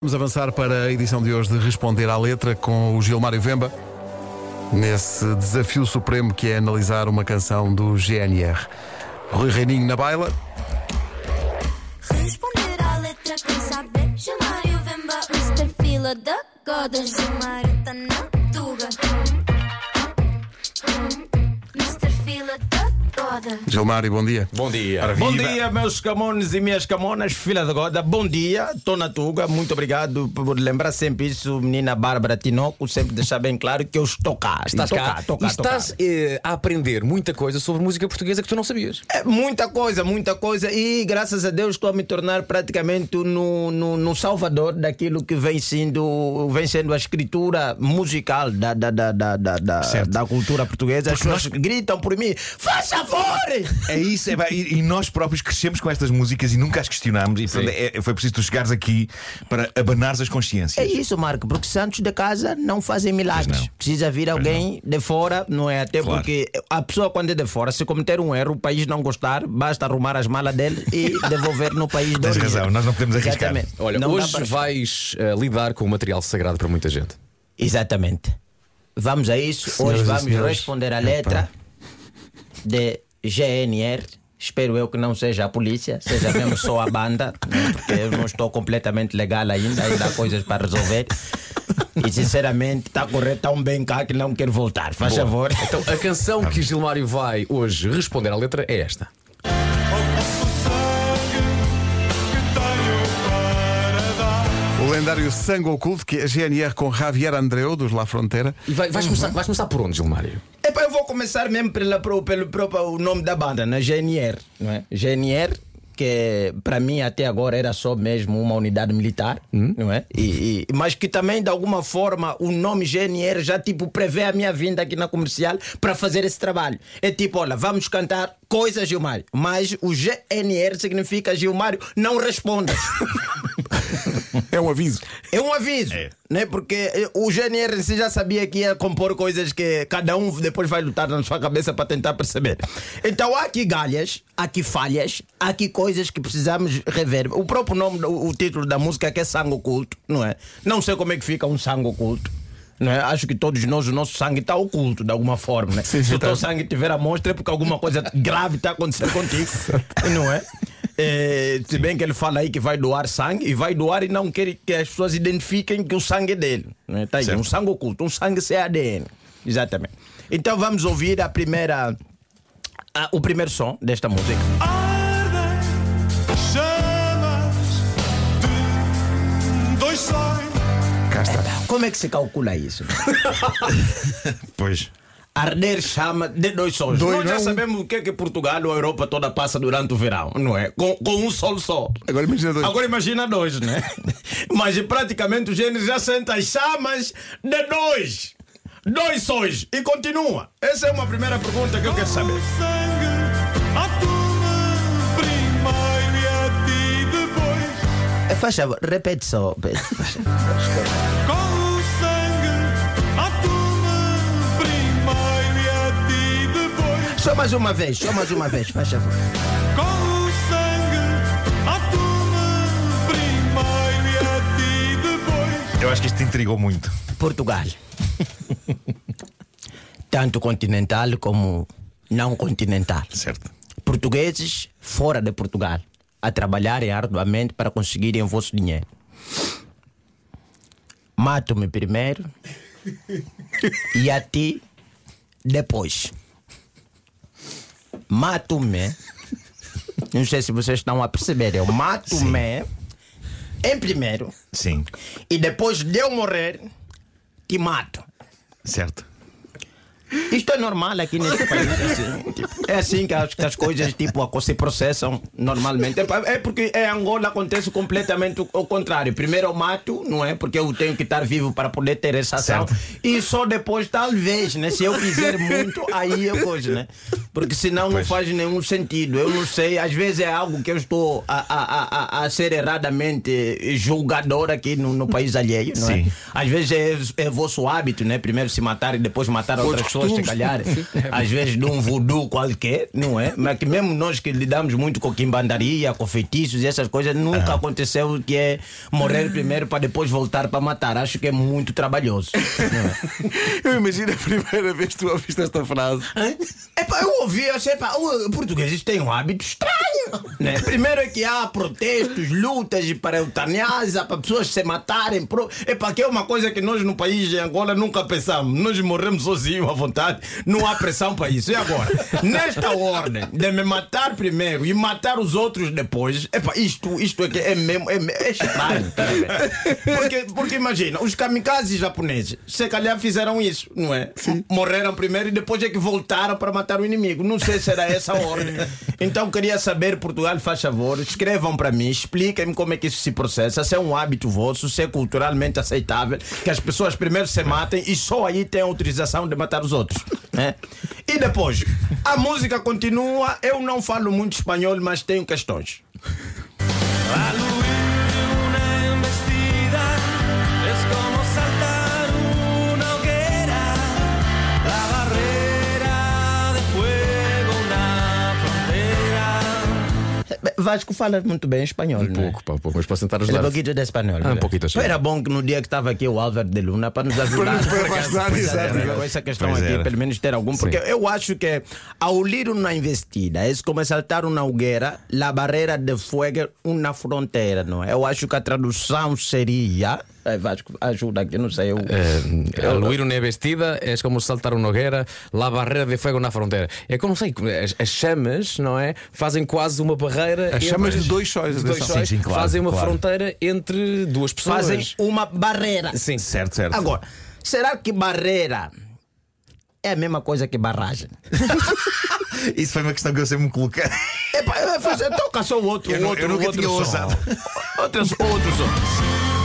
Vamos avançar para a edição de hoje de Responder à Letra com o Gilmário Vemba, nesse desafio supremo que é analisar uma canção do GNR. Rui Reininho na baila. Responder à letra quem saber Gilmário Vemba, Mr. Fila da Goda Gilmário tá Goda Gilmário, bom dia. Bom dia. Ora, Bom viva. dia, meus camones e minhas camonas, filha da goda. Bom dia, estou na Tuga. Muito obrigado por lembrar sempre isso, menina Bárbara Tinoco. Sempre deixar bem claro que eu estou cá. Estás estou cá, cá, estou cá, estás eh, a aprender muita coisa sobre música portuguesa que tu não sabias. É muita coisa, muita coisa. E graças a Deus estou a me tornar praticamente no, no, no salvador daquilo que vem sendo, vem sendo a escritura musical da, da, da, da, da, da, cultura portuguesa. As pessoas gritam por mim: faz favor! É isso, é, e, e nós próprios crescemos com estas músicas e nunca as questionámos. E portanto, é- foi preciso tu chegares aqui para abanares as consciências. É isso, Marco, porque santos de casa não fazem milagres. Não. Precisa vir alguém de fora, não é? Até Claro. porque a pessoa, quando é de fora, se cometer um erro, o país não gostar, basta arrumar as malas dele e devolver no país de Tens origem. razão, nós não podemos arriscar. Exatamente. Olha, Não hoje para- vais eh, lidar com um material sagrado para muita gente. Exatamente. Vamos a isso. Senhoras Hoje vamos senhores. responder a letra de GNR. Espero eu que não seja a polícia, seja mesmo só a banda, né? porque eu não estou completamente legal ainda, ainda há coisas para resolver. E sinceramente está a correr tão bem cá que não quero voltar. Faz favor. Então, a canção que Gilmário vai hoje responder à letra é esta. O lendário Sangue Oculto, que é a GNR com Javier Andreu, dos La Frontera. E vai- vais, começar, vais começar por onde, Gilmário? Começar mesmo pela, pro- pelo próprio nome da banda, né? GNR. Não é? GNR, que para mim até agora era só mesmo uma unidade militar, não é? E, e- mas que também, de alguma forma, o nome GNR já tipo prevê a minha vinda aqui na comercial para fazer esse trabalho. É tipo, olha, vamos cantar coisas, Gilmário. Mas o GNR significa Gilmário, não respondas. É um aviso. É um aviso, né? Porque eh, o GNR em si já sabia que ia compor coisas que cada um depois vai lutar na sua cabeça para tentar perceber. Então há aqui galhas, há aqui falhas, há aqui coisas que precisamos rever. O próprio nome, o, o título da música que é Sangue Oculto, não é? Não sei como é que fica um sangue oculto. Não é? Acho que todos nós, o nosso sangue está oculto de alguma forma. Né? Sim, sim, Se o teu tá. sangue tiver a mostra é porque alguma coisa grave está acontecendo contigo. não é? É, se bem que ele fala aí que vai doar sangue e vai doar e não quer que as pessoas identifiquem que o sangue é dele. Né? Tá aí, Certo. um sangue oculto, um sangue sem ADN. Exatamente. Então vamos ouvir a primeira, a- o primeiro som desta música. Ardem chamas de dois sóis. Cá está. Como é que se calcula isso? Pois. Arder chama de dois sóis. Dois, Nós já não? sabemos o que é que Portugal ou a Europa toda passa durante o verão, não é? Com, com um sol só. Agora imagina dois. Agora imagina dois, né? Mas praticamente o gênero já senta as chamas de dois. Dois sóis. E continua. Essa é uma primeira pergunta que eu quero saber. O sangue atume primeiro a ti depois. Faz favor, repete só. Só mais uma vez, só mais uma vez, faz favor. Com o sangue atume primeiro e a ti depois. Eu acho que isto te intrigou muito. Portugal. Tanto continental como não continental. Certo. Portugueses fora de Portugal a trabalharem arduamente para conseguirem o vosso dinheiro. Mato-me primeiro e a ti depois. Mato-me. Não sei se vocês estão a perceber. Eu mato-me em primeiro Sim. e depois de eu morrer, te mato. Certo. Isto é normal aqui neste país. assim, tipo, é assim que as, que as coisas tipo, se processam normalmente. É É porque em Angola acontece completamente o, contrário. Primeiro eu mato, não é? Porque eu tenho que estar vivo para poder ter essa ação. Certo. E só depois, talvez, né? Se eu fizer muito, aí é coisa, né? Porque senão não Pois. faz nenhum sentido. Eu não sei, às vezes é algo que eu estou a, a, a, a- a ser erradamente julgador aqui no, no país alheio, não é? Sim. Às vezes é, é vosso hábito, né? Primeiro se matar e depois matar outras pessoas. Se calhar, às vezes de um voodoo qualquer, não é? Mas que mesmo nós que lidamos muito com quimbandaria, com feitiços e essas coisas, nunca aconteceu que é morrer primeiro para depois voltar para matar. Acho que é muito trabalhoso. Eu imagino a primeira vez que tu ouviste esta frase. Epá, eu ouvi, eu sei, epá, os portugueses têm um hábito estranho. Né? Primeiro é que há protestos, lutas para eutanásia, para pessoas se matarem. Pro... Epá, que é uma coisa que nós no país de Angola nunca pensamos. Nós morremos sozinhos à vontade, não há pressão para isso. E agora, nesta ordem de me matar primeiro e matar os outros depois, epá, isto, isto é, que é mesmo é, é estranho. tá porque, porque imagina, os kamikazes japoneses, se calhar fizeram isso, não é? Morreram primeiro e depois é que voltaram para matar o inimigo. Não sei se era essa a ordem. Então queria saber, Portugal, faz favor, escrevam para mim, expliquem-me como é que isso se processa, se é um hábito vosso, se é culturalmente aceitável, que as pessoas primeiro se matem e só aí têm autorização de matar os outros. Né? E depois, a música continua, eu não falo muito espanhol, mas tenho questões. Vasco fala muito bem espanhol, Um é? pouco, pá, um pouco, mas posso tentar Um ajudar. pouquinho de espanhol. Ah, um ¿verdad? pouquito, sí. Era bom que no dia que estava aqui o Álvaro de Luna para nos ajudar. Para nos ajudar, é. Com essa questão Pois aqui, era. pelo menos ter algum. Porque eu acho que ao ler uma investida é como saltar uma hogueira, la barreira de fogo, uma fronteira, não é? Eu acho que a tradução seria. Ai, Vasco, ajuda aqui, não sei. Eu, Eh, al huir una vestida é como saltar uma hogueira, la barreira de fogo na fronteira. É como, não sei, as, as chamas, não é? Fazem quase uma barreira. As entre- chamas de dois sóis, de dois sóis, Sim, sim, claro, fazem uma claro. fronteira entre duas pessoas. fazem uma barreira. Sim. Certo, certo. Agora, será que barreira é a mesma coisa que barragem? Isso foi uma questão que eu sempre me coloquei. Epá, eu vou fazer, toca só o outro, Eu nu- outro, eu nunca outro tinha som. outros som.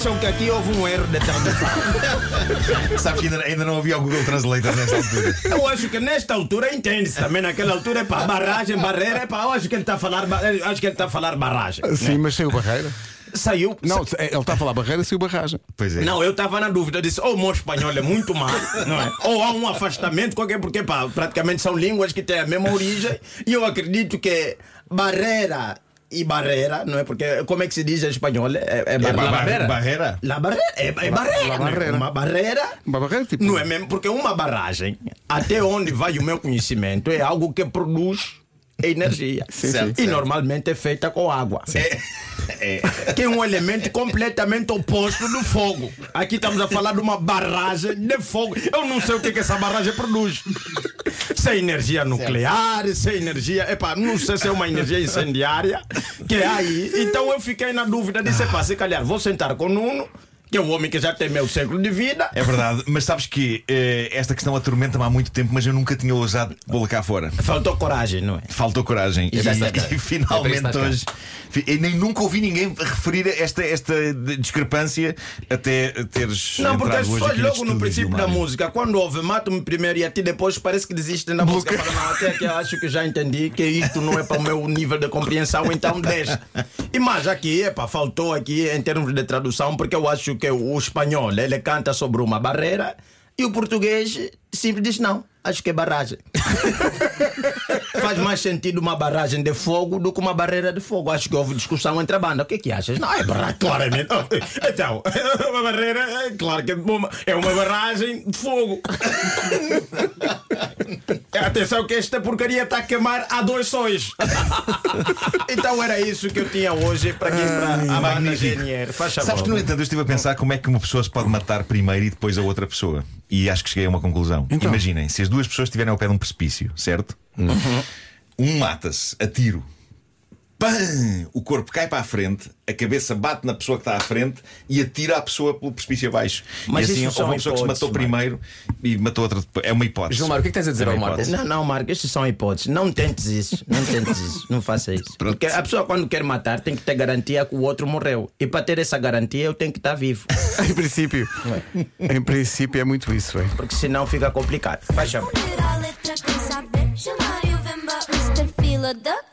Acham que aqui houve um erro de tradução? Sabes que ainda, ainda não havia o Google Translator nesta altura. Eu acho que nesta altura entende-se também. Naquela altura é para barragem, barreira, é para. Eu acho que ele está a falar, acho que ele está a falar barragem. Sim, mas sem o barreira. Saiu. Não, ele está a falar barreira sem o barragem. Pois é. Não, eu estava na dúvida, eu disse, ou o meu espanhol é muito mal, não é? Ou há um afastamento, qualquer, porque pá, praticamente são línguas que têm a mesma origem, e eu acredito que barreira e barreira, não é? Porque como é que se diz em espanhol? É, é ba- barreira. barreira. Barreira. La barreira. É, é barreira. la é? barreira. Uma barreira. Uma barreira, tipo- Não é mesmo? Porque uma barragem, até onde vai o meu conhecimento, é algo que produz energia. Sim, Certo. E certo. normalmente é feita com água. É. Que é um elemento completamente oposto do fogo. Aqui estamos a falar de uma barragem de fogo. Eu não sei o que, que essa barragem produz. Se é energia nuclear, se é energia. Epá, não sei se é uma energia incendiária que é aí. Então eu fiquei na dúvida. Disse, epá, se calhar vou sentar com o Nuno, que é um homem que já tem meu século de vida. É verdade, mas sabes que eh, esta questão atormenta-me há muito tempo, mas eu nunca tinha ousado pô-la cá fora. Faltou coragem, não é? Faltou coragem. E, já está cá. e finalmente cá. hoje. fi- Eu nem nunca ouvi ninguém referir esta, esta de- discrepância até teres. Não, porque entrado as hoje pessoas aqui logo estúdio, no princípio da Gilmário. música, quando ouve mata-me primeiro e a ti depois parece que desistem da música. Falam, não, até que eu acho que já entendi que isto não é para o meu nível de compreensão, então deixa. E mais aqui, epa, faltou aqui em termos de tradução, porque eu acho que o espanhol ele canta sobre uma barreira e o português sempre diz não. Acho que é barragem. Faz mais sentido uma barragem de fogo do que uma barreira de fogo. Acho que houve discussão entre a banda. O que é que achas? Não, é barragem, claramente. Então, uma barreira, é claro que é uma, é uma barragem de fogo. Atenção que esta porcaria está a queimar a dois sóis. Então era isso que eu tinha hoje para aqui para a banda. GNR. Faz favor. Sabes que, no entanto, eu estive a pensar como é que uma pessoa se pode matar primeiro e depois a outra pessoa. E acho que cheguei a uma conclusão. Então. Imaginem, se as duas pessoas estiverem ao pé de um precipício, certo? Um mata-se a tiro. Pam! O corpo cai para a frente, a cabeça bate na pessoa que está à frente e atira a pessoa pelo precipício abaixo. Mas e assim isso são houve uma pessoa que se matou hipóteses, primeiro e matou outra depois. É uma hipótese. Gilmar, o que é que tens a dizer É ao Marco? Não, não, Marco, estas são hipóteses. Não tentes isso. Não tentes isso. Não faça isso. Porque a pessoa, quando quer matar, tem que ter garantia que o outro morreu. E para ter essa garantia, eu tenho que estar vivo. Em princípio. Em princípio é muito isso, velho. Porque senão fica complicado. Faz. Chamar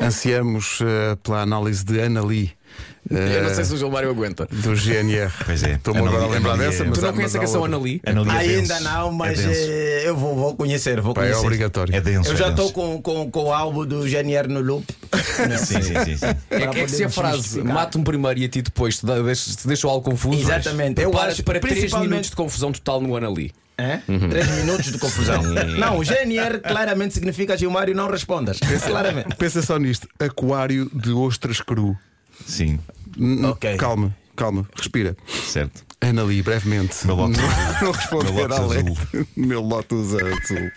Ansiamos eh, pela análise de Ana Lee. eh, Eu não sei se o João Mário aguenta. do GNR. Pois é. Estou-me agora a Lee- lembrar dessa, é- mas Tu não conheces a mas canção outra. Ana Lee? Ana Lee é Ainda não, mas é denso. eh, eu vou, vou conhecer, vou Pá, É conhecer. obrigatório. É denso. Eu já é estou com, com, com o álbum do GNR no loop. Sim, sim, sim. sim. É, que- é se a frase mata-me primeiro e a ti depois te, deixa- te deixa o algo confuso. Exatamente. Eu acho- para 3 principalmente- minutos de confusão total no Ana É? Três minutos de confusão. Não, o GNR claramente significa Gilmário não respondas. Claramente. Pensa só nisto: aquário de ostras cru. Sim, N- Ok. Calma, calma, respira. certo. Ana Lee, brevemente. Meu Lotus. Não responder Meu azul. letra. Meu Lotus azul.